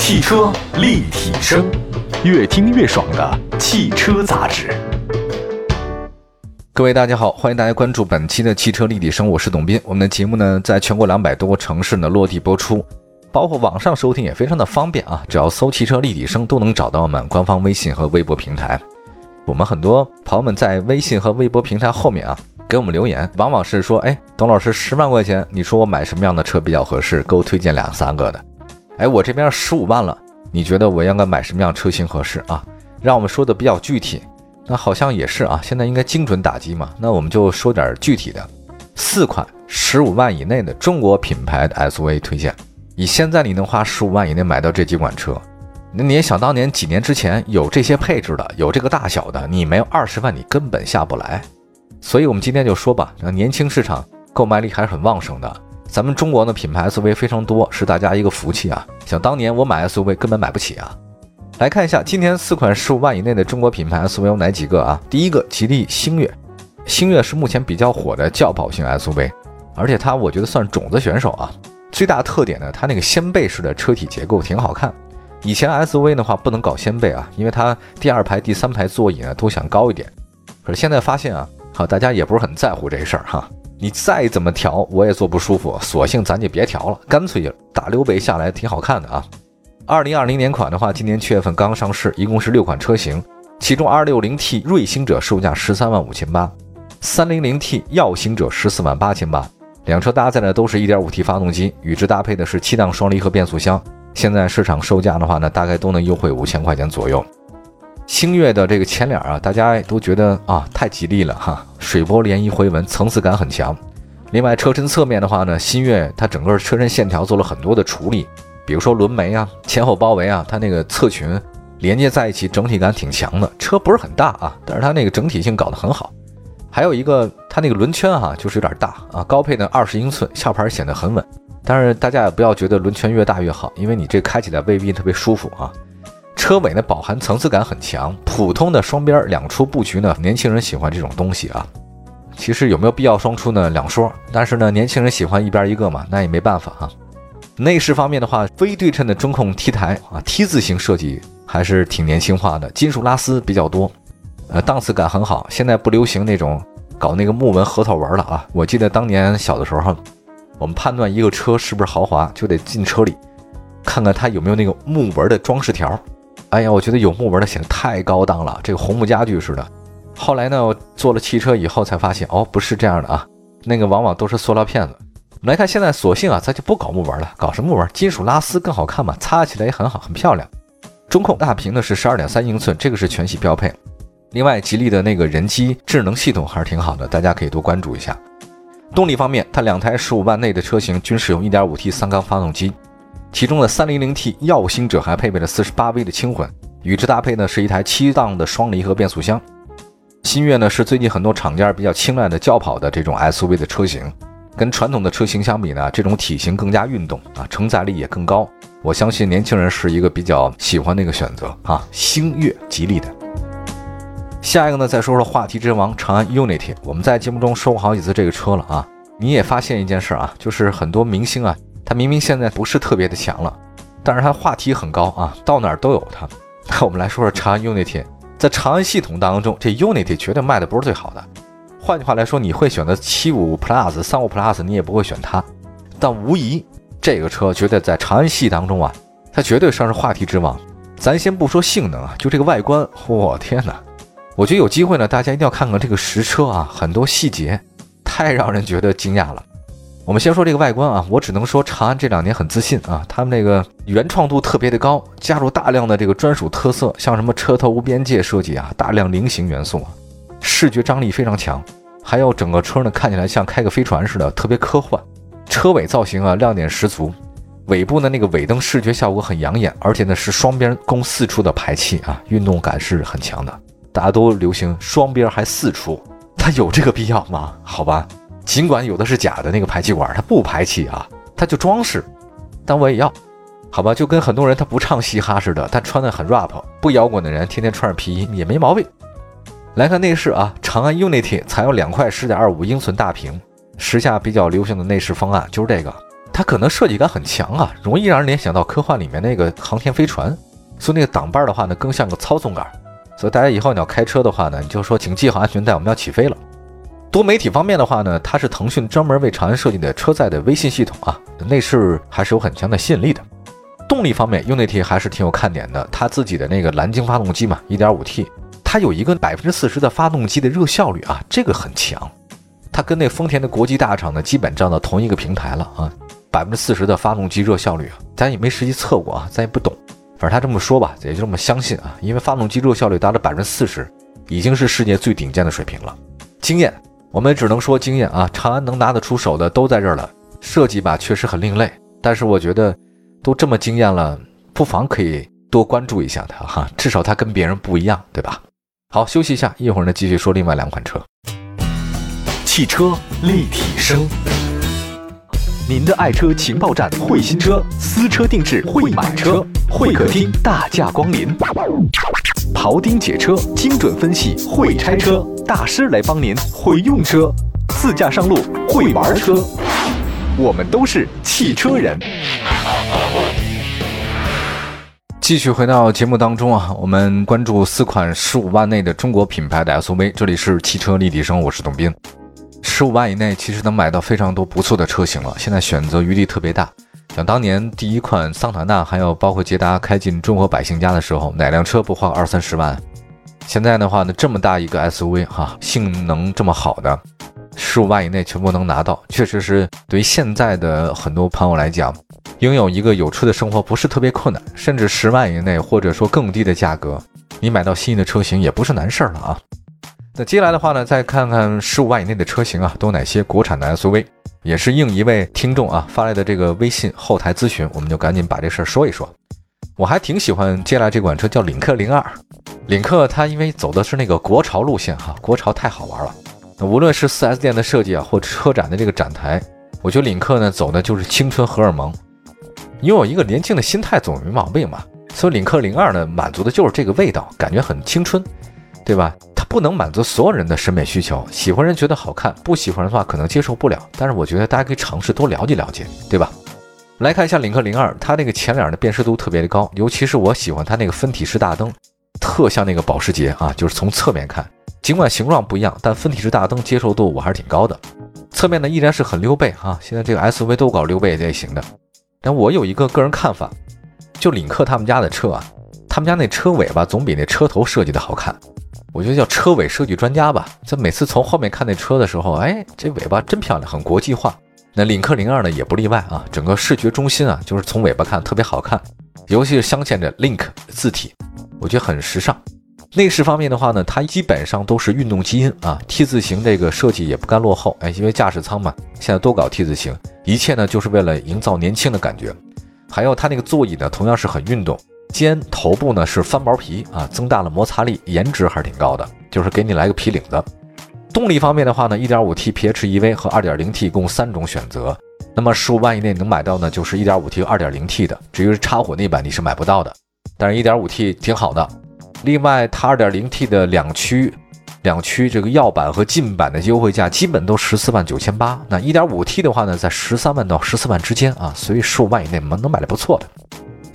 汽车立体声，越听越爽的汽车杂志。各位大家好，欢迎大家关注本期的汽车立体声，我是董斌。我们的节目呢，在全国两百多个城市呢落地播出，包括网上收听也非常的方便啊，只要搜“汽车立体声”都能找到我们官方微信和微博平台。我们很多朋友们在微信和微博平台后面啊，给我们留言，往往是说：“哎，董老师，十万块钱，你说我买什么样的车比较合适？给我推荐两三个的。”哎，我这边十五万了，你觉得我应该买什么样车型合适啊？让我们说的比较具体。那好像也是啊，现在应该精准打击嘛。那我们就说点具体的，四款十五万以内的中国品牌的 SUV 推荐。以现在你能花十五万以内买到这几款车，那你也想当年几年之前有这些配置的，有这个大小的，你没有二十万你根本下不来。所以我们今天就说吧，年轻市场购买力还是很旺盛的。咱们中国的品牌 SUV 非常多，是大家一个福气啊。想当年我买 SUV 根本买不起啊。来看一下今天四款十五万以内的中国品牌 SUV 有哪几个啊？第一个，吉利星越，星越是目前比较火的轿跑型 SUV，而且它我觉得算种子选手啊。最大特点呢，它那个掀背式的车体结构挺好看。以前 SUV 的话不能搞掀背啊，因为它第二排、第三排座椅呢都想高一点。可是现在发现啊，好，大家也不是很在乎这事儿哈。你再怎么调，我也坐不舒服，索性咱就别调了，干脆大溜背下来挺好看的啊。二零二零年款的话，今年七月份刚上市，一共是六款车型，其中二六零 T 锐星者售价十三万五千八，三零零 T 耀星者十四万八千八，两车搭载的都是一点五 T 发动机，与之搭配的是七档双离合变速箱。现在市场售价的话呢，大概都能优惠五千块钱左右。星越的这个前脸啊，大家都觉得啊太吉利了哈，水波涟漪回纹，层次感很强。另外车身侧面的话呢，星越它整个车身线条做了很多的处理。比如说轮眉啊、前后包围啊，它那个侧裙连接在一起，整体感挺强的。车不是很大啊，但是它那个整体性搞得很好。还有一个，它那个轮圈哈，就是有点大啊，高配的二十英寸，下盘显得很稳。但是大家也不要觉得轮圈越大越好，因为你这开起来未必特别舒服啊。车尾呢，饱含层次感很强，普通的双边两出布局呢，年轻人喜欢这种东西啊。其实有没有必要双出呢？两说，但是呢，年轻人喜欢一边一个嘛，那也没办法啊。内饰方面的话，非对称的中控 T 台啊，T 字形设计还是挺年轻化的，金属拉丝比较多，呃，档次感很好。现在不流行那种搞那个木纹、核桃纹了啊。我记得当年小的时候，我们判断一个车是不是豪华，就得进车里看看它有没有那个木纹的装饰条。哎呀，我觉得有木纹的显得太高档了，这个红木家具似的。后来呢，我坐了汽车以后才发现，哦，不是这样的啊，那个往往都是塑料片子。来看，现在索性啊，咱就不搞木纹了，搞什么木纹？金属拉丝更好看嘛，擦起来也很好，很漂亮。中控大屏呢是十二点三英寸，这个是全系标配。另外，吉利的那个人机智能系统还是挺好的，大家可以多关注一下。动力方面，它两台十五万内的车型均使用一点五 T 三缸发动机，其中的三零零 T 耀星者还配备了四十八 V 的轻混，与之搭配呢是一台七档的双离合变速箱。新月呢是最近很多厂家比较青睐的轿跑的这种 SUV 的车型。跟传统的车型相比呢，这种体型更加运动啊，承载力也更高。我相信年轻人是一个比较喜欢的一个选择啊。星越，吉利的。下一个呢，再说说话题之王长安 UNI-T，y。我们在节目中说过好几次这个车了啊。你也发现一件事啊，就是很多明星啊，他明明现在不是特别的强了，但是他话题很高啊，到哪儿都有他。那我们来说说长安 UNI-T，在长安系统当中，这 UNI-T 绝对卖的不是最好的。换句话来说，你会选择七五 Plus、三五 Plus，你也不会选它。但无疑，这个车绝对在长安系当中啊，它绝对算是话题之王。咱先不说性能啊，就这个外观，我天哪！我觉得有机会呢，大家一定要看看这个实车啊，很多细节太让人觉得惊讶了。我们先说这个外观啊，我只能说长安这两年很自信啊，他们那个原创度特别的高，加入大量的这个专属特色，像什么车头无边界设计啊，大量菱形元素啊。视觉张力非常强，还有整个车呢看起来像开个飞船似的，特别科幻。车尾造型啊亮点十足，尾部的那个尾灯视觉效果很养眼，而且呢是双边共四出的排气啊，运动感是很强的。大家都流行双边还四出，它有这个必要吗？好吧，尽管有的是假的那个排气管，它不排气啊，它就装饰，但我也要，好吧，就跟很多人他不唱嘻哈似的，他穿的很 rap，不摇滚的人天天穿着皮衣也没毛病。来看内饰啊，长安 Unity 采用两块十点二五英寸大屏，时下比较流行的内饰方案就是这个。它可能设计感很强啊，容易让人联想到科幻里面那个航天飞船。所以那个挡把的话呢，更像个操纵杆。所以大家以后你要开车的话呢，你就说请系好安全带，我们要起飞了。多媒体方面的话呢，它是腾讯专门为长安设计的车载的微信系统啊，内饰还是有很强的吸引力的。动力方面，UNI-T 还是挺有看点的，它自己的那个蓝鲸发动机嘛，1.5T，它有一个百分之四十的发动机的热效率啊，这个很强。它跟那丰田的国际大厂呢，基本站到同一个平台了啊，百分之四十的发动机热效率啊，咱也没实际测过啊，咱也不懂。反正他这么说吧，也就这么相信啊，因为发动机热效率达到百分之四十，已经是世界最顶尖的水平了。经验，我们只能说经验啊，长安能拿得出手的都在这儿了。设计吧，确实很另类，但是我觉得都这么惊艳了，不妨可以多关注一下它哈，至少它跟别人不一样，对吧？好，休息一下，一会儿呢继续说另外两款车。汽车立体声。您的爱车情报站，会新车，私车定制，会买车，会客厅大驾光临，庖丁解车，精准分析，会拆车大师来帮您会用车，自驾上路会玩车，我们都是汽车人。继续回到节目当中啊，我们关注四款十五万内的中国品牌的 SUV，这里是汽车立体声，我是董斌。十五万以内，其实能买到非常多不错的车型了。现在选择余地特别大。想当年第一款桑塔纳，还有包括捷达开进中国百姓家的时候，哪辆车不花二三十万？现在的话呢，这么大一个 SUV 哈，性能这么好的，十五万以内全部能拿到，确实是对于现在的很多朋友来讲，拥有一个有车的生活不是特别困难。甚至十万以内，或者说更低的价格，你买到心仪的车型也不是难事儿了啊。那接下来的话呢，再看看十五万以内的车型啊，都哪些国产的 SUV？也是应一位听众啊发来的这个微信后台咨询，我们就赶紧把这事儿说一说。我还挺喜欢接下来这款车，叫领克零二。领克它因为走的是那个国潮路线哈，国潮太好玩了。那无论是 4S 店的设计啊，或车展的这个展台，我觉得领克呢走的就是青春荷尔蒙。拥有一个年轻的心态总没毛病嘛，所以领克零二呢满足的就是这个味道，感觉很青春，对吧？不能满足所有人的审美需求，喜欢人觉得好看，不喜欢人的话可能接受不了。但是我觉得大家可以尝试多了解了解，对吧？来看一下领克零二，它那个前脸的辨识度特别的高，尤其是我喜欢它那个分体式大灯，特像那个保时捷啊，就是从侧面看，尽管形状不一样，但分体式大灯接受度我还是挺高的。侧面呢依然是很溜背啊，现在这个 SUV 都搞溜背类型的。但我有一个个人看法，就领克他们家的车啊，他们家那车尾巴总比那车头设计的好看。我觉得叫车尾设计专家吧。这每次从后面看那车的时候，哎，这尾巴真漂亮，很国际化。那领克零二呢，也不例外啊。整个视觉中心啊，就是从尾巴看特别好看，尤其是镶嵌着 Link 字体，我觉得很时尚。内饰方面的话呢，它基本上都是运动基因啊，T 字形这个设计也不甘落后。哎，因为驾驶舱嘛，现在都搞 T 字形，一切呢就是为了营造年轻的感觉。还有它那个座椅呢，同样是很运动。肩头部呢是翻毛皮啊，增大了摩擦力，颜值还是挺高的。就是给你来个皮领子。动力方面的话呢，1.5T PHEV 和 2.0T 共三种选择。那么十五万以内能买到呢，就是 1.5T 和 2.0T 的。至于插混那版，你是买不到的。但是 1.5T 挺好的。另外，它 2.0T 的两驱，两驱这个耀版和劲版的优惠价基本都十四万九千八。那 1.5T 的话呢，在十三万到十四万之间啊，所以十五万以内能能买的不错的。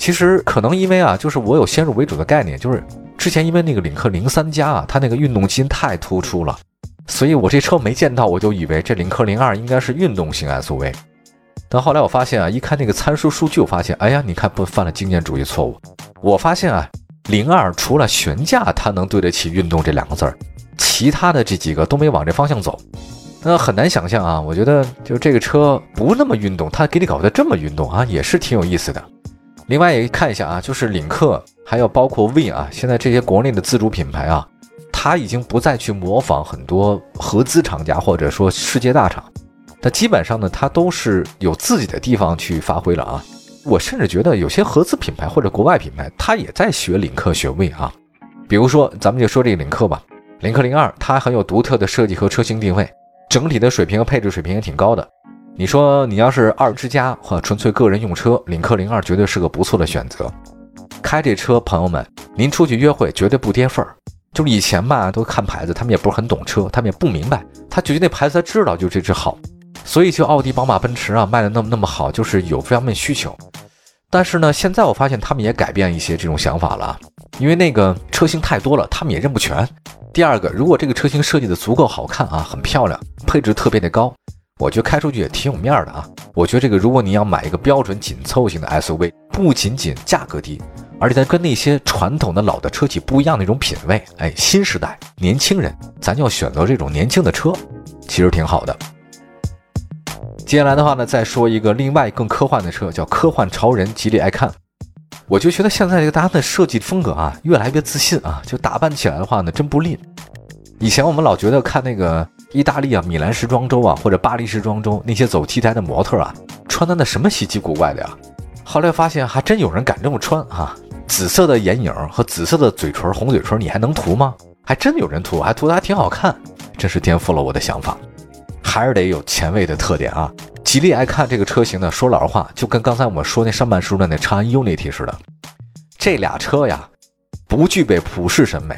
其实可能因为啊，就是我有先入为主的概念，就是之前因为那个领克零三加啊，它那个运动基因太突出了，所以我这车没见到，我就以为这领克零二应该是运动型 SUV。但后来我发现啊，一看那个参数数据，我发现，哎呀，你看不犯了经验主义错误。我发现啊，零二除了悬架它能对得起运动这两个字儿，其他的这几个都没往这方向走。那很难想象啊，我觉得就这个车不那么运动，它给你搞得这么运动啊，也是挺有意思的。另外也看一下啊，就是领克，还有包括 V 啊，现在这些国内的自主品牌啊，它已经不再去模仿很多合资厂家或者说世界大厂，它基本上呢，它都是有自己的地方去发挥了啊。我甚至觉得有些合资品牌或者国外品牌，它也在学领克学 V 啊。比如说，咱们就说这个领克吧，领克零二，它很有独特的设计和车型定位，整体的水平和配置水平也挺高的。你说你要是二之家或纯粹个人用车，领克零二绝对是个不错的选择。开这车，朋友们，您出去约会绝对不跌份儿。就是以前吧，都看牌子，他们也不是很懂车，他们也不明白，他觉得那牌子他知道就这只好。所以就奥迪、宝马、奔驰啊卖的那么那么好，就是有这方面需求。但是呢，现在我发现他们也改变一些这种想法了，因为那个车型太多了，他们也认不全。第二个，如果这个车型设计的足够好看啊，很漂亮，配置特别的高，我觉得开出去也挺有面的啊。我觉得这个，如果你要买一个标准紧凑型的 SUV，不仅仅价格低，而且它跟那些传统的老的车企不一样的一种品味，哎，新时代年轻人，咱要选择这种年轻的车，其实挺好的。接下来的话呢，再说一个另外更科幻的车，叫科幻超人吉利爱看。我就觉得现在这个大家的设计风格啊，越来越自信啊，就打扮起来的话呢，真不吝。以前我们老觉得看那个意大利啊、米兰时装周啊，或者巴黎时装周那些走 T 台的模特啊，穿的那什么稀奇古怪的呀。后来发现还真有人敢这么穿啊！紫色的眼影和紫色的嘴唇、红嘴唇，你还能涂吗？还真有人涂，还涂的还挺好看，真是颠覆了我的想法。还是得有前卫的特点啊。吉利爱看这个车型呢，说老实话，就跟刚才我们说那上半书的那长安 UNI-T 似的，这俩车呀，不具备普世审美，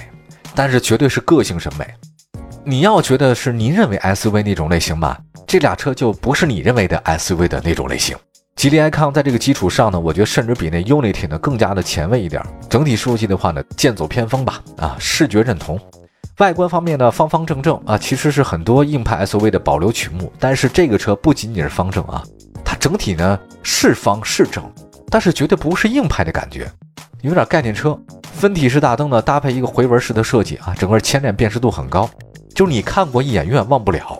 但是绝对是个性审美。你要觉得是您认为 SUV 那种类型吧，这俩车就不是你认为的 SUV 的那种类型。吉利 icon 在这个基础上呢，我觉得甚至比那 Unity 呢更加的前卫一点。整体设计的话呢，剑走偏锋吧，啊，视觉认同。外观方面呢，方方正正啊，其实是很多硬派 SUV 的保留曲目。但是这个车不仅仅是方正啊，它整体呢是方是正，但是绝对不是硬派的感觉，有点概念车。分体式大灯呢，搭配一个回纹式的设计啊，整个前脸辨识度很高，就是你看过一眼永远忘不了。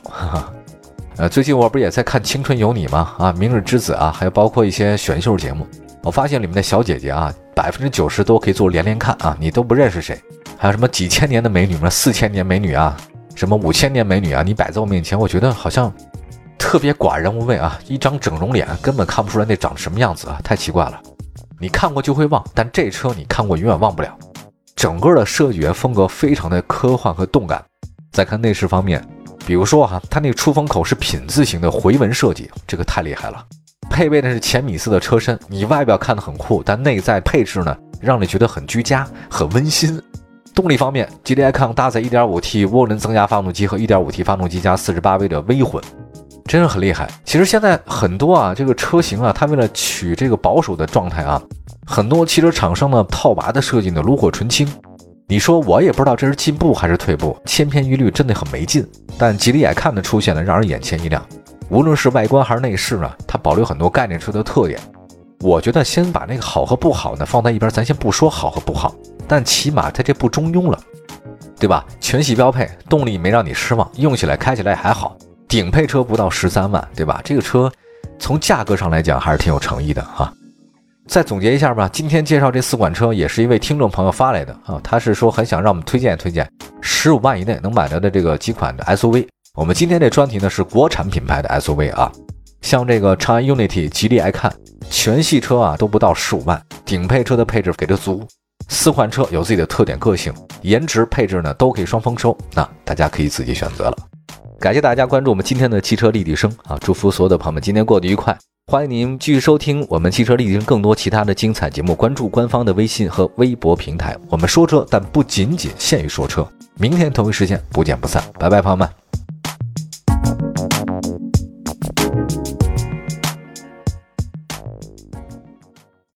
呃，最近我不是也在看《青春有你》吗？啊，《明日之子》啊，还有包括一些选秀节目，我发现里面的小姐姐啊，百分之九十都可以做连连看啊，你都不认识谁。还有什么几千年的美女吗？四千年美女啊，什么五千年美女啊？你摆在我面前，我觉得好像特别寡人无味啊！一张整容脸，根本看不出来那长什么样子啊，太奇怪了。你看过就会忘，但这车你看过永远忘不了。整个的设计风格非常的科幻和动感。再看内饰方面，比如说哈，它那个出风口是品字形的回纹设计，这个太厉害了。配备的是浅米色的车身，你外表看的很酷，但内在配置呢，让你觉得很居家、很温馨。动力方面，吉利 icon 搭载 1.5T 涡轮增压发动机和 1.5T 发动机加 48V 的微混，真是很厉害。其实现在很多啊，这个车型啊，它为了取这个保守的状态啊，很多汽车厂商呢套娃的设计呢炉火纯青。你说我也不知道这是进步还是退步，千篇一律真的很没劲。但吉利 icon 的出现呢，让人眼前一亮。无论是外观还是内饰呢，它保留很多概念车的特点。我觉得先把那个好和不好呢放在一边，咱先不说好和不好。但起码它这不中庸了，对吧？全系标配，动力没让你失望，用起来开起来还好。顶配车不到十三万，对吧？这个车从价格上来讲还是挺有诚意的哈。再总结一下吧，今天介绍这四款车也是一位听众朋友发来的啊，他是说很想让我们推荐推荐十五万以内能买到的这个几款的 SUV。我们今天这专题呢是国产品牌的 SUV 啊，像这个长安 Unity、吉利爱看，全系车啊都不到十五万，顶配车的配置给的足。四款车有自己的特点、个性、颜值、配置呢，都可以双丰收。那大家可以自己选择了。感谢大家关注我们今天的汽车立体声啊！祝福所有的朋友们今天过得愉快。欢迎您继续收听我们汽车立体声更多其他的精彩节目，关注官方的微信和微博平台。我们说车，但不仅仅限于说车。明天同一时间不见不散，拜拜，朋友们。